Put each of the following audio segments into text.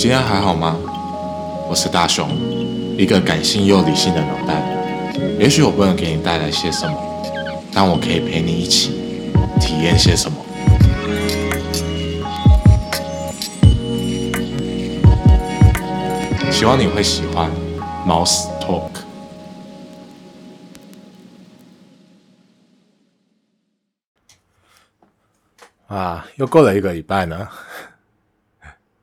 今天还好吗？我是大雄，一个感性又理性的脑袋。也许我不能给你带来些什么，但我可以陪你一起体验些什么。希望你会喜欢 Mouse Talk。啊，又过了一个礼拜呢。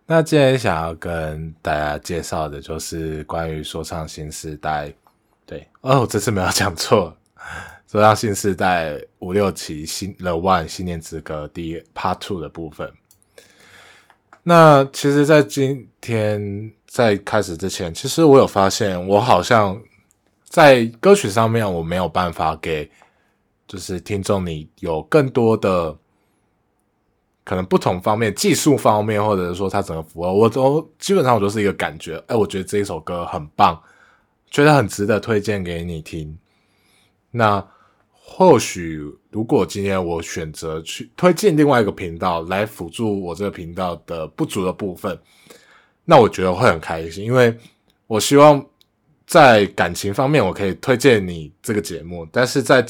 那今天想要跟大家介绍的就是关于说唱新时代，对哦，我这次没有讲错，说唱新时代五六期新 The One 新年之歌第一 Part Two 的部分。那其实，在今天在开始之前，其实我有发现，我好像在歌曲上面我没有办法给，就是听众你有更多的。可能不同方面，技术方面，或者是说它整个符合，我都基本上我都是一个感觉，哎，我觉得这一首歌很棒，觉得很值得推荐给你听。那或许如果今天我选择去推荐另外一个频道来辅助我这个频道的不足的部分，那我觉得会很开心，因为我希望在感情方面我可以推荐你这个节目，但是在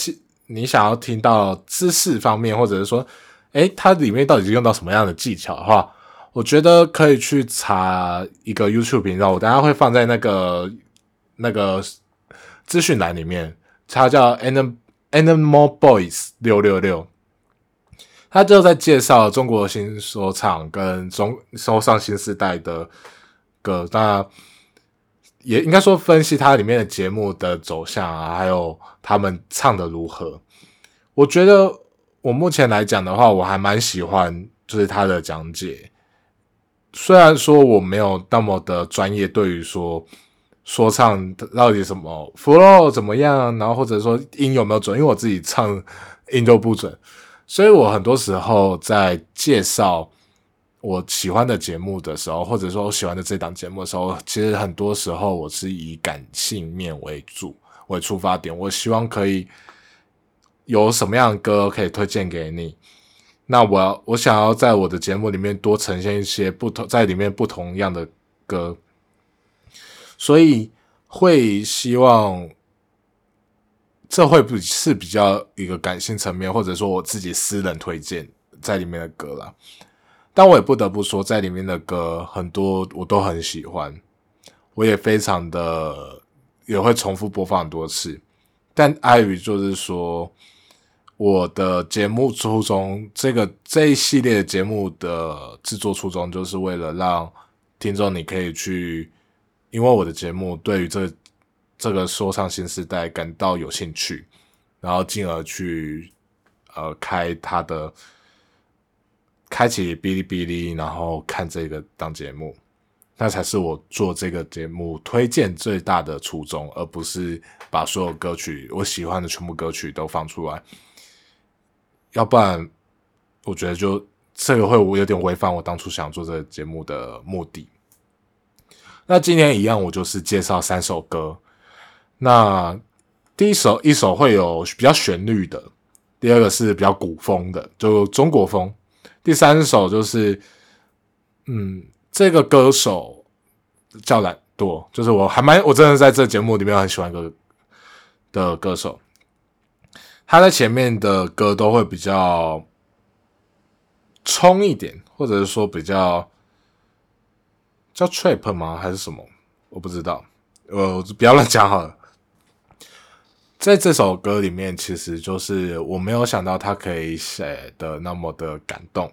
你想要听到知识方面，或者是说。哎，它里面到底是用到什么样的技巧的话，我觉得可以去查一个 YouTube 频道，我等下会放在那个那个资讯栏里面。它叫 Anim Animal Boys 六六六，他就在介绍中国新说唱跟中说唱新时代的歌，那也应该说分析它里面的节目的走向啊，还有他们唱的如何。我觉得。我目前来讲的话，我还蛮喜欢就是他的讲解。虽然说我没有那么的专业，对于说说唱到底什么 flow 怎么样，然后或者说音有没有准，因为我自己唱音都不准，所以我很多时候在介绍我喜欢的节目的时候，或者说我喜欢的这档节目的时候，其实很多时候我是以感性面为主为出发点，我希望可以。有什么样的歌可以推荐给你？那我我想要在我的节目里面多呈现一些不同，在里面不同样的歌，所以会希望这会不是比较一个感性层面，或者说我自己私人推荐在里面的歌了。但我也不得不说，在里面的歌很多我都很喜欢，我也非常的也会重复播放很多次，但碍于就是说。我的节目初衷，这个这一系列节目的制作初衷，就是为了让听众你可以去，因为我的节目对于这这个说唱新时代感到有兴趣，然后进而去呃开他的开启哔哩哔哩，然后看这个当节目，那才是我做这个节目推荐最大的初衷，而不是把所有歌曲我喜欢的全部歌曲都放出来。要不然，我觉得就这个会我有点违反我当初想做这个节目的目的。那今天一样，我就是介绍三首歌。那第一首一首会有比较旋律的，第二个是比较古风的，就中国风。第三首就是，嗯，这个歌手叫懒惰，就是我还蛮我真的在这节目里面很喜欢个的歌手。他在前面的歌都会比较冲一点，或者是说比较叫 trap 吗？还是什么？我不知道。呃，不要乱讲好了。在这首歌里面，其实就是我没有想到他可以写的那么的感动。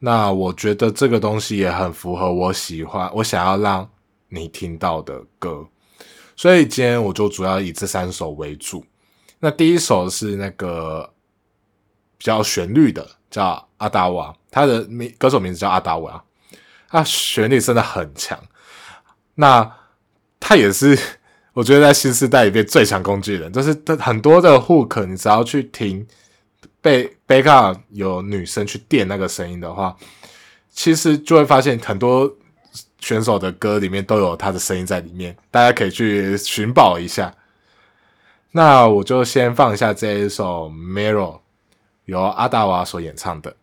那我觉得这个东西也很符合我喜欢、我想要让你听到的歌。所以今天我就主要以这三首为主。那第一首是那个比较旋律的，叫阿达瓦，他的名歌手名字叫阿达瓦，他旋律真的很强。那他也是 我觉得在新时代里面最强工具人，就是他很多的 hook，你只要去听被 backup 有女生去垫那个声音的话，其实就会发现很多选手的歌里面都有他的声音在里面，大家可以去寻宝一下。那我就先放一下这一首《Mirror》，由阿达娃所演唱的。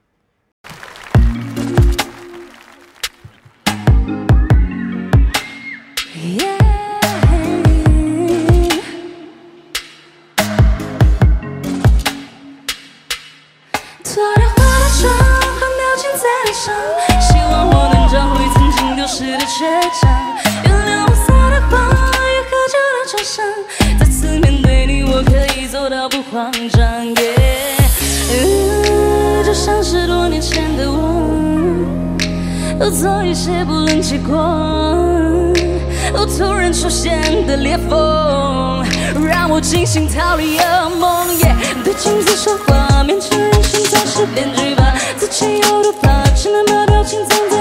和表情在，希望我能找回曾经丢失的倔强。做到不慌张。就像是多年前的我，做一些不论结果。突然出现的裂缝，让我惊醒逃离噩梦。耶对镜子说话，面前人生总是编剧吧，自己有多怕，只能把表情藏在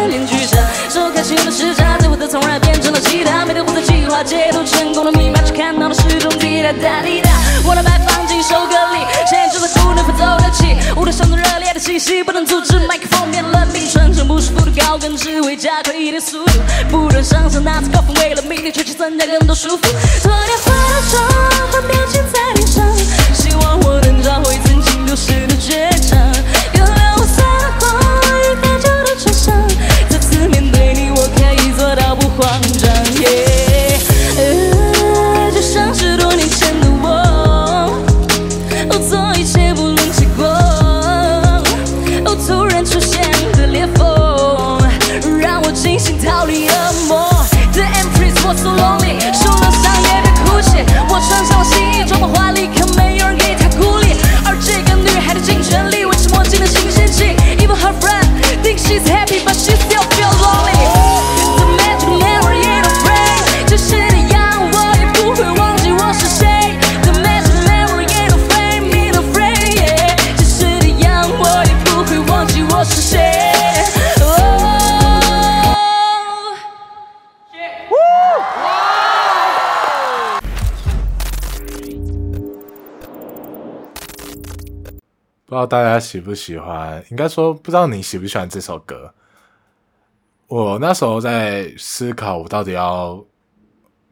开启了时差，在我的从来变成了其他，没得我的计划，解读成功的密码，只看到的是钟滴答答滴答。我的麦放进首歌里，现在就在不能飞走的气，舞台上的热烈的气息不能阻止，麦克风变冷冰，全程不舒服的高跟，只为加快一点速度，不断上升，拿着高峰，为了明天却去增加更多束缚。脱掉化妆，换表情大家喜不喜欢，应该说不知道你喜不喜欢这首歌。我那时候在思考我到底要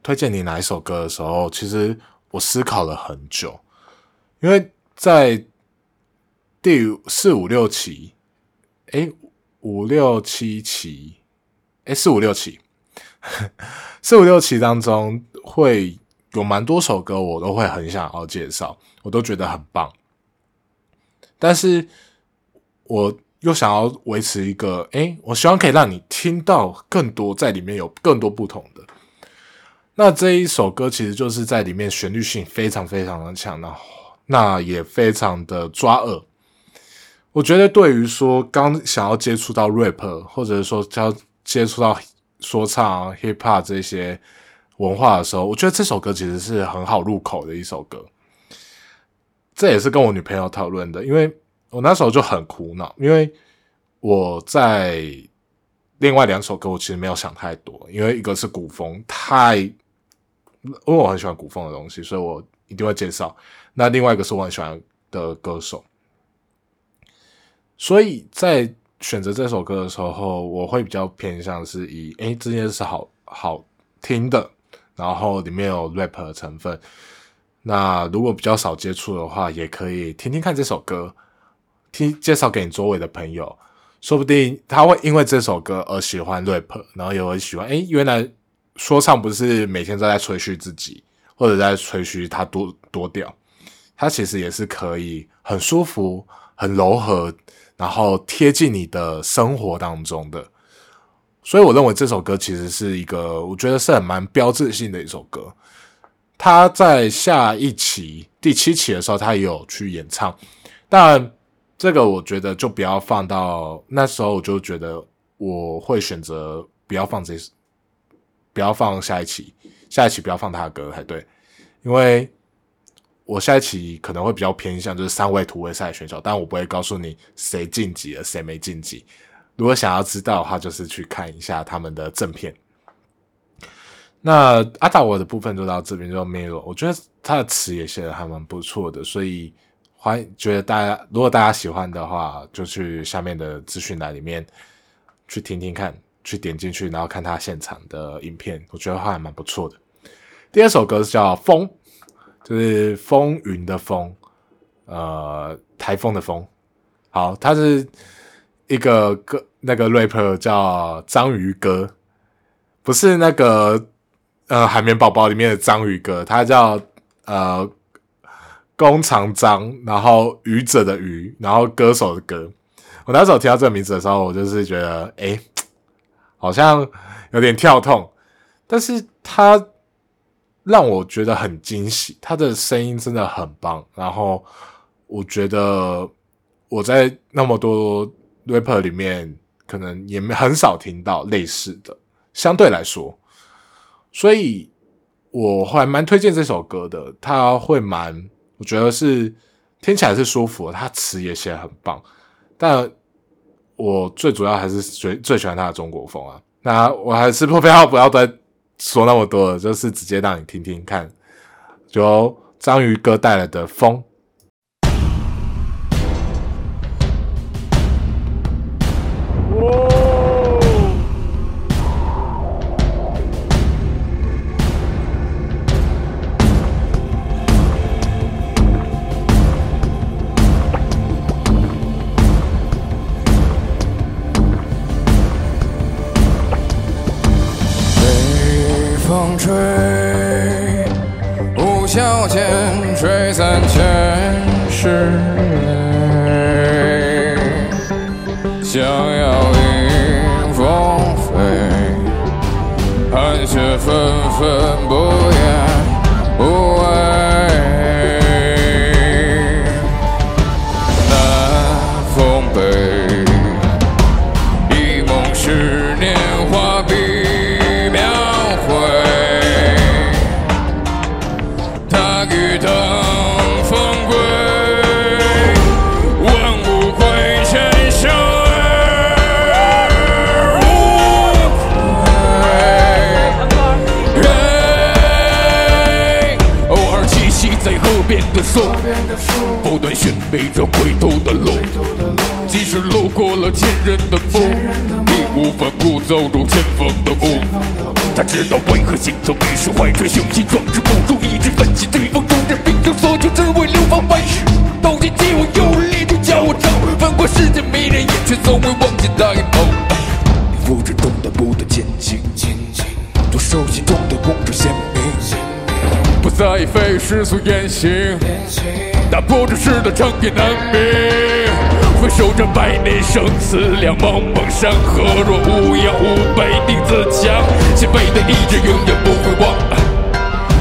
推荐你哪一首歌的时候，其实我思考了很久，因为在第四五六期，诶，五六七期，诶，四五六期，四五六期当中会有蛮多首歌，我都会很想要介绍，我都觉得很棒。但是我又想要维持一个，诶，我希望可以让你听到更多，在里面有更多不同的。那这一首歌其实就是在里面旋律性非常非常的强，然后那也非常的抓耳。我觉得对于说刚想要接触到 rap，或者说要接触到说唱、hip hop 这些文化的时候，我觉得这首歌其实是很好入口的一首歌。这也是跟我女朋友讨论的，因为我那时候就很苦恼，因为我在另外两首歌我其实没有想太多，因为一个是古风，太因为我很喜欢古风的东西，所以我一定会介绍。那另外一个是我很喜欢的歌手，所以在选择这首歌的时候，我会比较偏向是以诶这件事好好听的，然后里面有 rap 的成分。那如果比较少接触的话，也可以听听看这首歌，听介绍给你周围的朋友，说不定他会因为这首歌而喜欢 rap，然后也会喜欢。诶，原来说唱不是每天都在吹嘘自己，或者在吹嘘他多多屌，他其实也是可以很舒服、很柔和，然后贴近你的生活当中的。所以我认为这首歌其实是一个，我觉得是很蛮标志性的一首歌。他在下一期第七期的时候，他也有去演唱，但这个我觉得就不要放到那时候，我就觉得我会选择不要放这，不要放下一期，下一期不要放他的歌才对，因为我下一期可能会比较偏向就是三位突围赛选手，但我不会告诉你谁晋级了，谁没晋级。如果想要知道的话，就是去看一下他们的正片。那阿达我的部分就到这边就没有，我觉得他的词也写的还蛮不错的，所以欢觉得大家如果大家喜欢的话，就去下面的资讯栏里面去听听看，去点进去，然后看他现场的影片，我觉得还蛮不错的。第二首歌是叫《风》，就是风云的风，呃，台风的风。好，他是一个歌，那个 rapper 叫章鱼哥，不是那个。呃，海绵宝宝里面的章鱼哥，他叫呃弓长张，然后愚者的愚，然后歌手的歌。我那时候听到这个名字的时候，我就是觉得，哎，好像有点跳痛。但是他让我觉得很惊喜，他的声音真的很棒。然后我觉得我在那么多 rapper 里面，可能也没很少听到类似的，相对来说，所以我还蛮推荐这首歌的。它会蛮，我觉得是听起来是舒服的，他词也写得很棒。但我最主要还是最最喜欢它的中国风啊。那我还是不要不要再说那么多了，就是直接让你听听看，就章鱼哥带来的风。眼前世泪，想要迎风飞，寒雪纷纷不不断寻觅着归途的路。即使路过了千人的风，义无反顾走入前方的雾。他知道为何行走必是怀着雄心壮志，不住一直奋起对风中人，拼尽所求，只为流芳百世。斗尽既往有力，就叫我走，翻过世间迷人眼，却从未忘记那一头。复制中的不断前进，做手心中的梦着鲜明。不再意非世俗言行，打破这世的长夜难明。回首这百年生死两茫茫山河，若无恙无悲定自强，前辈的意志永远不会忘。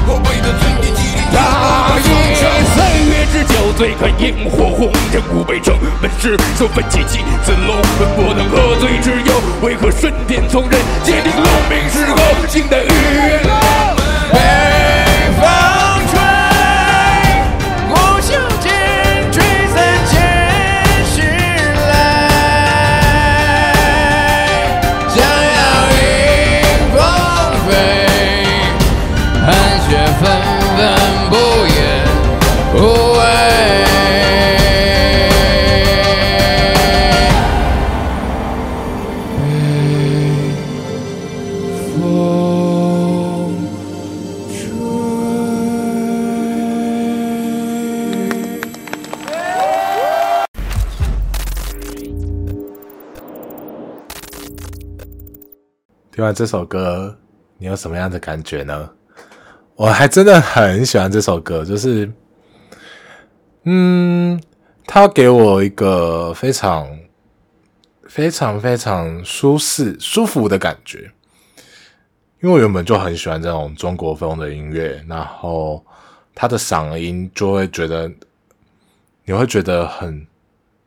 后辈的尊严激励他一生岁月之酒醉，看萤火红尘无北城本是受分几起自龙本不能喝醉之忧，为何顺天从人界定龙鸣时候，静待雨北听完这首歌，你有什么样的感觉呢？我还真的很喜欢这首歌，就是，嗯，它给我一个非常、非常、非常舒适、舒服的感觉。因为我原本就很喜欢这种中国风的音乐，然后他的嗓音就会觉得，你会觉得很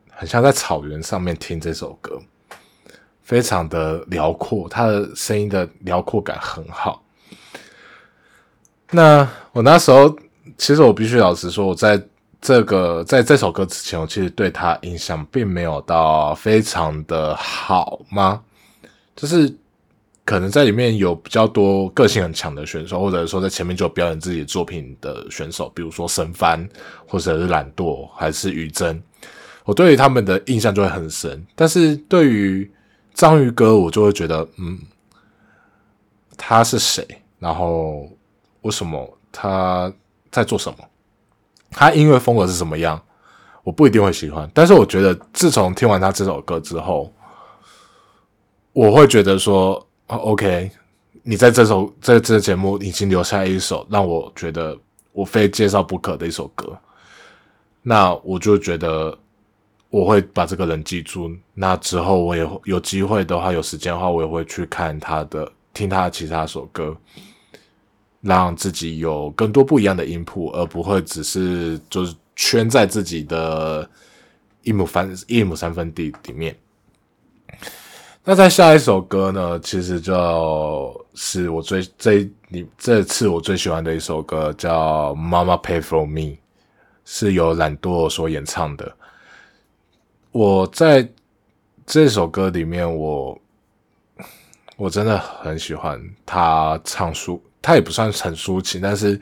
很像在草原上面听这首歌。非常的辽阔，他的声音的辽阔感很好。那我那时候，其实我必须老实说，我在这个在这首歌之前，我其实对他印象并没有到非常的好吗？就是可能在里面有比较多个性很强的选手，或者说在前面就表演自己作品的选手，比如说神帆，或者是懒惰，还是于真，我对于他们的印象就会很深。但是对于章鱼哥，我就会觉得，嗯，他是谁？然后为什么他在做什么？他音乐风格是什么样？我不一定会喜欢。但是我觉得，自从听完他这首歌之后，我会觉得说、，OK，你在这首在这节目已经留下一首让我觉得我非介绍不可的一首歌，那我就觉得我会把这个人记住。那之后我也有机会的话，有时间的话，我也会去看他的，听他的其他首歌。让自己有更多不一样的音谱，而不会只是就是圈在自己的一亩三一亩三分地里面。那在下一首歌呢，其实就是我最这你这次我最喜欢的一首歌，叫《Mama Pay for Me》，是由懒惰所演唱的。我在这首歌里面，我我真的很喜欢他唱抒，他也不算很抒情，但是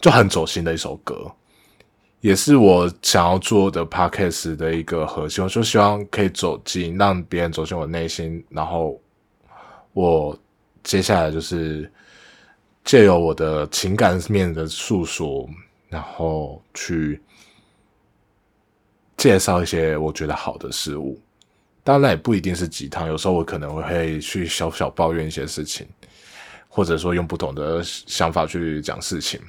就很走心的一首歌，也是我想要做的 podcast 的一个核心。我就希望可以走进，让别人走进我内心，然后我接下来就是借由我的情感面的诉说，然后去介绍一些我觉得好的事物。当然也不一定是鸡汤，有时候我可能会去小小抱怨一些事情，或者说用不同的想法去讲事情。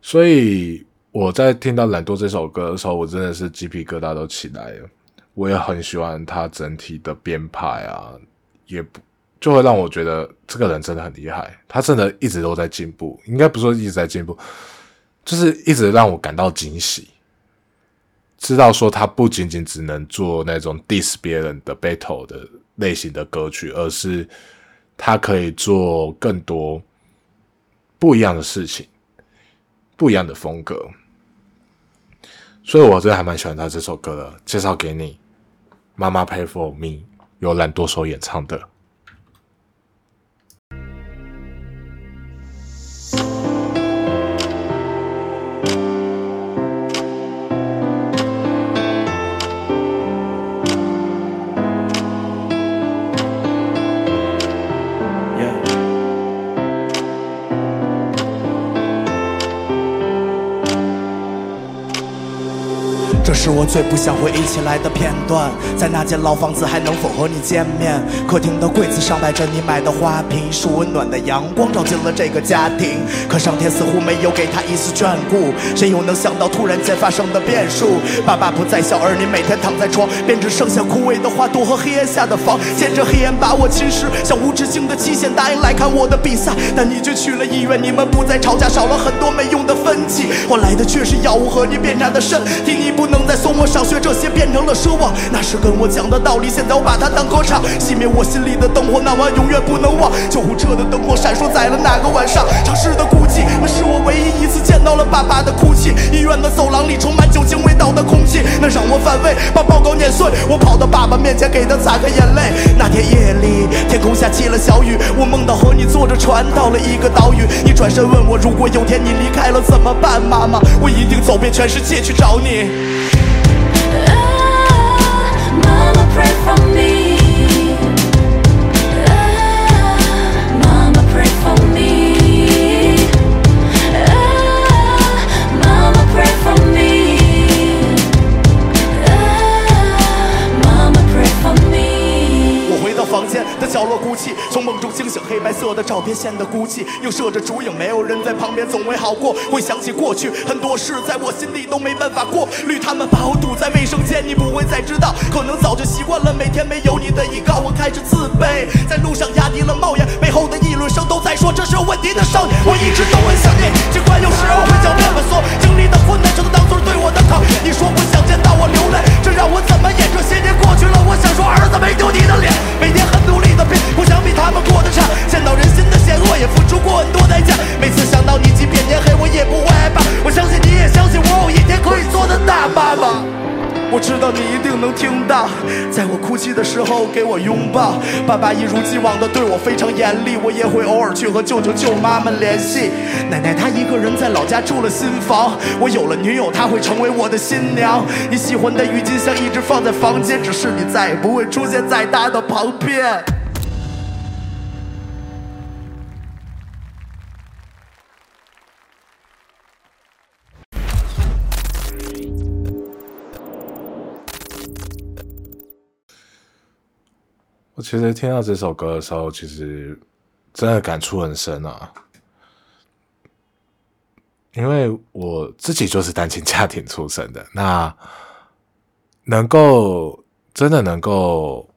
所以我在听到《懒惰》这首歌的时候，我真的是鸡皮疙瘩都起来了。我也很喜欢他整体的编排啊，也不就会让我觉得这个人真的很厉害。他真的一直都在进步，应该不说一直在进步，就是一直让我感到惊喜。知道说他不仅仅只能做那种 diss 别人的 battle 的类型的歌曲，而是他可以做更多不一样的事情，不一样的风格。所以我真的还蛮喜欢他这首歌的。介绍给你，《妈妈 Pay for Me》由懒惰手演唱的。最不想回忆起来的片段，在那间老房子还能否和你见面？客厅的柜子上摆着你买的花瓶，是温暖的阳光照进了这个家庭。可上天似乎没有给他一丝眷顾，谁又能想到突然间发生的变数？爸爸不再笑，而你每天躺在床边，只剩下枯萎的花朵和黑暗下的房间。这黑暗把我侵蚀，像无止境的期限，答应来看我的比赛，但你却去了医院。你们不再吵架，少了很多没用的分歧，换来的却是药物和你变差的身体。你不能再送我上学，这些变成了奢望。那是跟我讲的道理，现在我把它当歌唱，熄灭我心里的灯火，那晚永远不能忘。救护车的灯光闪烁在了那个晚上，城市的孤寂，那是我唯一一次见到了爸爸的哭泣。医院的走廊里充满酒精味道的空气，那让我反胃，把报告碾碎。我跑到爸爸面前，给他擦干眼泪。那天夜里，天空下起了小雨，我梦到和你坐着船到了一个岛屿。你转身问我，如果有天你离开了怎么办？妈妈，我一定走遍全世界去找你。I 醒，黑白色的照片显得孤寂，映射着烛影，没有人在旁边，总会好过。会想起过去，很多事在我心里都没办法过。滤，他们把我堵在卫生间，你不会再知道，可能早就习惯了每天没有你的依靠，我开始自卑，在路上压低了帽檐，背后的议论声都在说这是有问题的少年，我一直都很想你，时候给我拥抱。爸爸一如既往的对我非常严厉，我也会偶尔去和舅舅舅妈们联系。奶奶她一个人在老家住了新房，我有了女友，她会成为我的新娘。你喜欢的郁金香一直放在房间，只是你再也不会出现在她的旁边。其实听到这首歌的时候，其实真的感触很深啊，因为我自己就是单亲家庭出身的，那能够真的能够，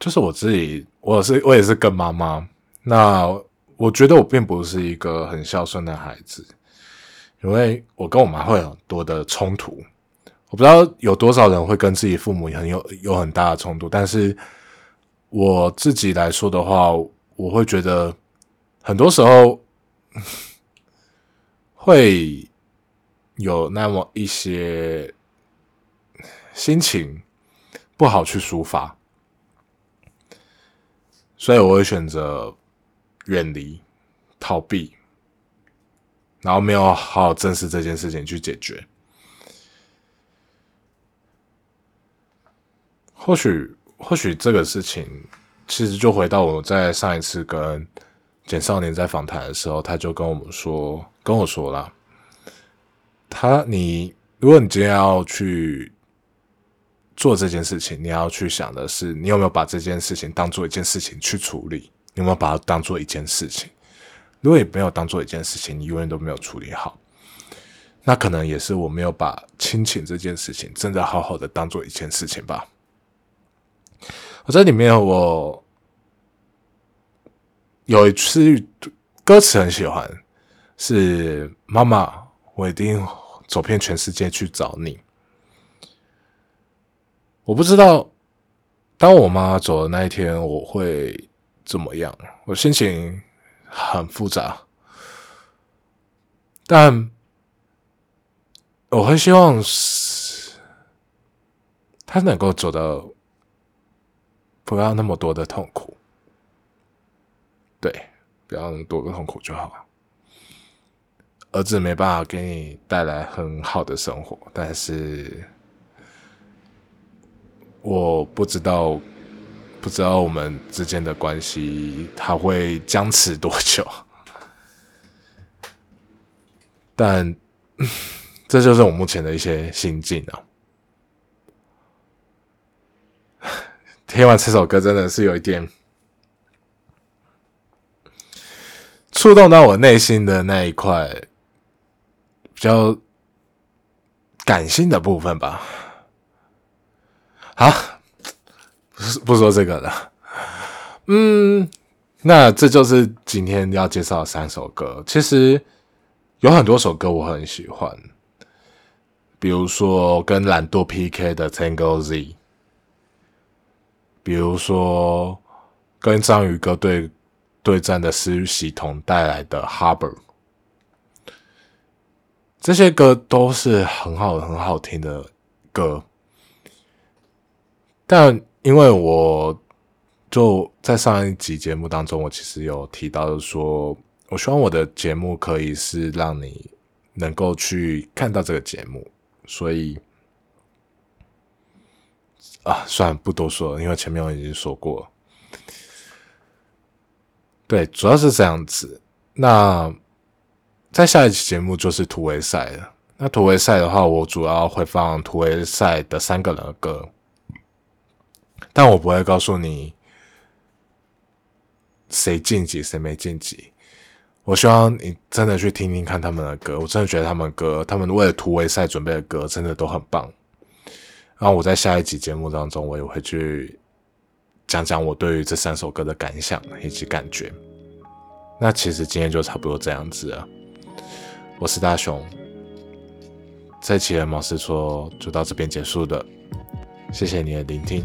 就是我自己，我是我也是跟妈妈。那我觉得我并不是一个很孝顺的孩子，因为我跟我妈会有很多的冲突。我不知道有多少人会跟自己父母很有有很大的冲突，但是我自己来说的话，我会觉得很多时候会有那么一些心情不好去抒发，所以我会选择远离、逃避，然后没有好好正视这件事情去解决。或许，或许这个事情其实就回到我在上一次跟简少年在访谈的时候，他就跟我们说，跟我说了，他你如果你今天要去做这件事情，你要去想的是，你有没有把这件事情当做一件事情去处理？你有没有把它当做一件事情？如果你没有当做一件事情，你永远都没有处理好，那可能也是我没有把亲情这件事情真的好好的当做一件事情吧。我在里面，我有一次歌词很喜欢，是妈妈，我一定走遍全世界去找你。我不知道，当我妈走的那一天，我会怎么样？我心情很复杂，但我很希望是她能够走到。不要那么多的痛苦，对，不要那么多的痛苦就好。儿子没办法给你带来很好的生活，但是我不知道，不知道我们之间的关系他会僵持多久，但 这就是我目前的一些心境啊。听完这首歌，真的是有一点触动到我内心的那一块比较感性的部分吧。好，不是不说这个了。嗯，那这就是今天要介绍的三首歌。其实有很多首歌我很喜欢，比如说跟懒惰 PK 的 Tango Z。比如说，跟章鱼哥对对战的思域系统带来的《Harbor》，这些歌都是很好很好听的歌。但因为我就在上一集节目当中，我其实有提到说，我希望我的节目可以是让你能够去看到这个节目，所以。啊，算了，不多说了，因为前面我已经说过了。对，主要是这样子。那在下一期节目就是突围赛了。那突围赛的话，我主要会放突围赛的三个人的歌，但我不会告诉你谁晋级，谁没晋级。我希望你真的去听听看他们的歌，我真的觉得他们歌，他们为了突围赛准备的歌，真的都很棒。然后我在下一集节目当中，我也会去讲讲我对于这三首歌的感想以及感觉。那其实今天就差不多这样子了。我是大雄，这期的毛师说就到这边结束的。谢谢你的聆听，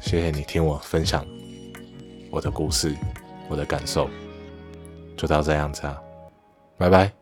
谢谢你听我分享我的故事，我的感受，就到这样子啊，拜拜。